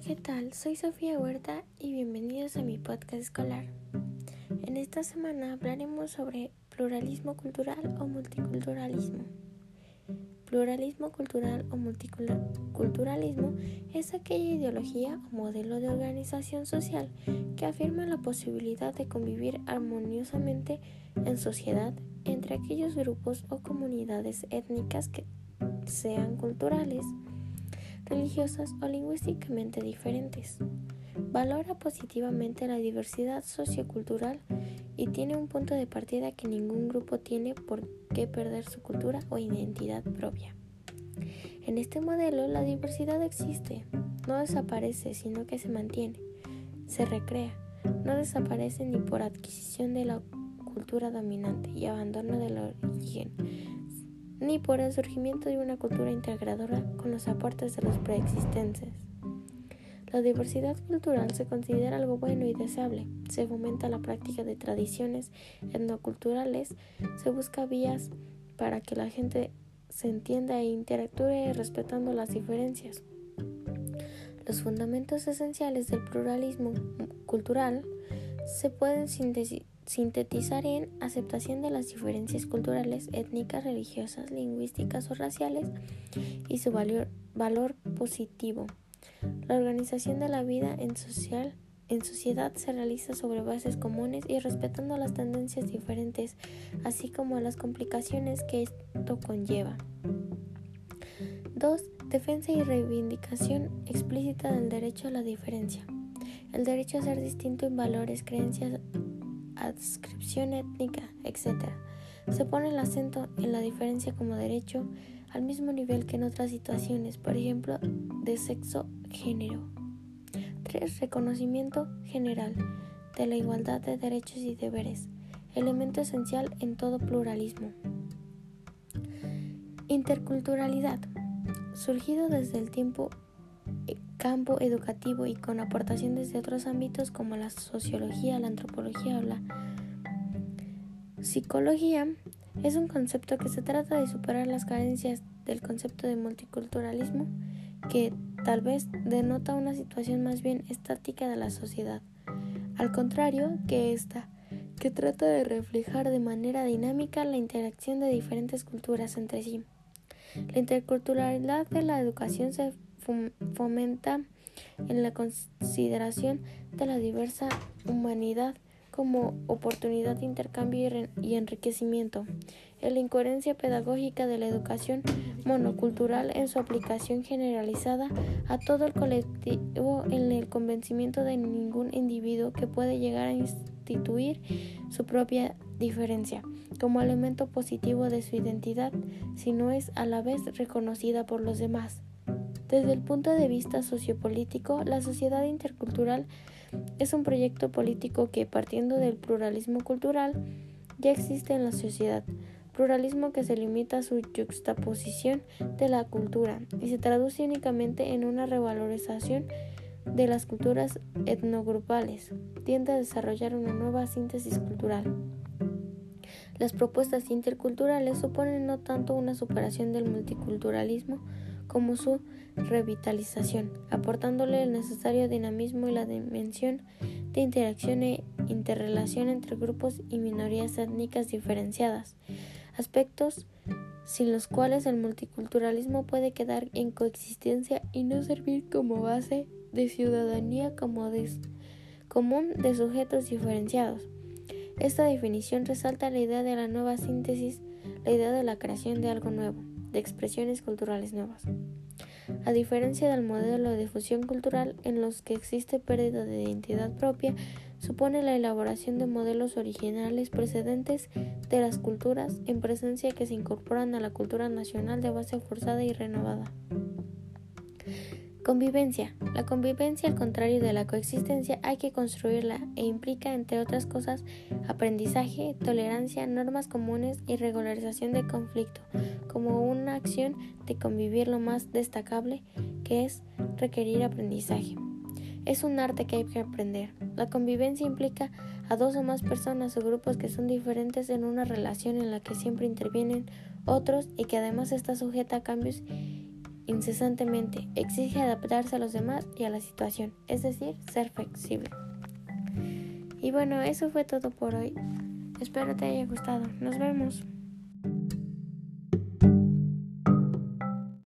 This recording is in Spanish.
¿qué tal? Soy Sofía Huerta y bienvenidos a mi podcast escolar. En esta semana hablaremos sobre pluralismo cultural o multiculturalismo. Pluralismo cultural o multiculturalismo es aquella ideología o modelo de organización social que afirma la posibilidad de convivir armoniosamente en sociedad entre aquellos grupos o comunidades étnicas que sean culturales, religiosas o lingüísticamente diferentes. Valora positivamente la diversidad sociocultural y tiene un punto de partida que ningún grupo tiene por qué perder su cultura o identidad propia. En este modelo la diversidad existe, no desaparece, sino que se mantiene, se recrea, no desaparece ni por adquisición de la cultura dominante y abandono del origen, ni por el surgimiento de una cultura integradora con los aportes de los preexistentes. La diversidad cultural se considera algo bueno y deseable, se fomenta la práctica de tradiciones etnoculturales, se busca vías para que la gente se entienda e interactúe respetando las diferencias. Los fundamentos esenciales del pluralismo cultural se pueden sintetizar sintetizar en aceptación de las diferencias culturales, étnicas, religiosas, lingüísticas o raciales y su valor, positivo. La organización de la vida en, social, en sociedad se realiza sobre bases comunes y respetando las tendencias diferentes, así como las complicaciones que esto conlleva. 2. Defensa y reivindicación explícita del derecho a la diferencia. El derecho a ser distinto en valores, creencias, adscripción étnica, etc. Se pone el acento en la diferencia como derecho al mismo nivel que en otras situaciones, por ejemplo, de sexo, género. 3. Reconocimiento general de la igualdad de derechos y deberes, elemento esencial en todo pluralismo. Interculturalidad, surgido desde el tiempo campo educativo y con aportaciones de otros ámbitos como la sociología, la antropología o la psicología, es un concepto que se trata de superar las carencias del concepto de multiculturalismo que tal vez denota una situación más bien estática de la sociedad, al contrario que esta, que trata de reflejar de manera dinámica la interacción de diferentes culturas entre sí. La interculturalidad de la educación se fomenta en la consideración de la diversa humanidad como oportunidad de intercambio y enriquecimiento, en la incoherencia pedagógica de la educación monocultural en su aplicación generalizada a todo el colectivo en el convencimiento de ningún individuo que puede llegar a instituir su propia diferencia como elemento positivo de su identidad si no es a la vez reconocida por los demás. Desde el punto de vista sociopolítico, la sociedad intercultural es un proyecto político que, partiendo del pluralismo cultural, ya existe en la sociedad, pluralismo que se limita a su juxtaposición de la cultura y se traduce únicamente en una revalorización de las culturas etnogrupales, tiende a desarrollar una nueva síntesis cultural. Las propuestas interculturales suponen no tanto una superación del multiculturalismo, como su revitalización, aportándole el necesario dinamismo y la dimensión de interacción e interrelación entre grupos y minorías étnicas diferenciadas, aspectos sin los cuales el multiculturalismo puede quedar en coexistencia y no servir como base de ciudadanía común de sujetos diferenciados. Esta definición resalta la idea de la nueva síntesis, la idea de la creación de algo nuevo de expresiones culturales nuevas. A diferencia del modelo de difusión cultural en los que existe pérdida de identidad propia, supone la elaboración de modelos originales precedentes de las culturas en presencia que se incorporan a la cultura nacional de base forzada y renovada. Convivencia. La convivencia, al contrario de la coexistencia, hay que construirla e implica, entre otras cosas, aprendizaje, tolerancia, normas comunes y regularización de conflicto, como una acción de convivir lo más destacable, que es requerir aprendizaje. Es un arte que hay que aprender. La convivencia implica a dos o más personas o grupos que son diferentes en una relación en la que siempre intervienen otros y que además está sujeta a cambios incesantemente, exige adaptarse a los demás y a la situación, es decir, ser flexible. Y bueno, eso fue todo por hoy. Espero te haya gustado. Nos vemos.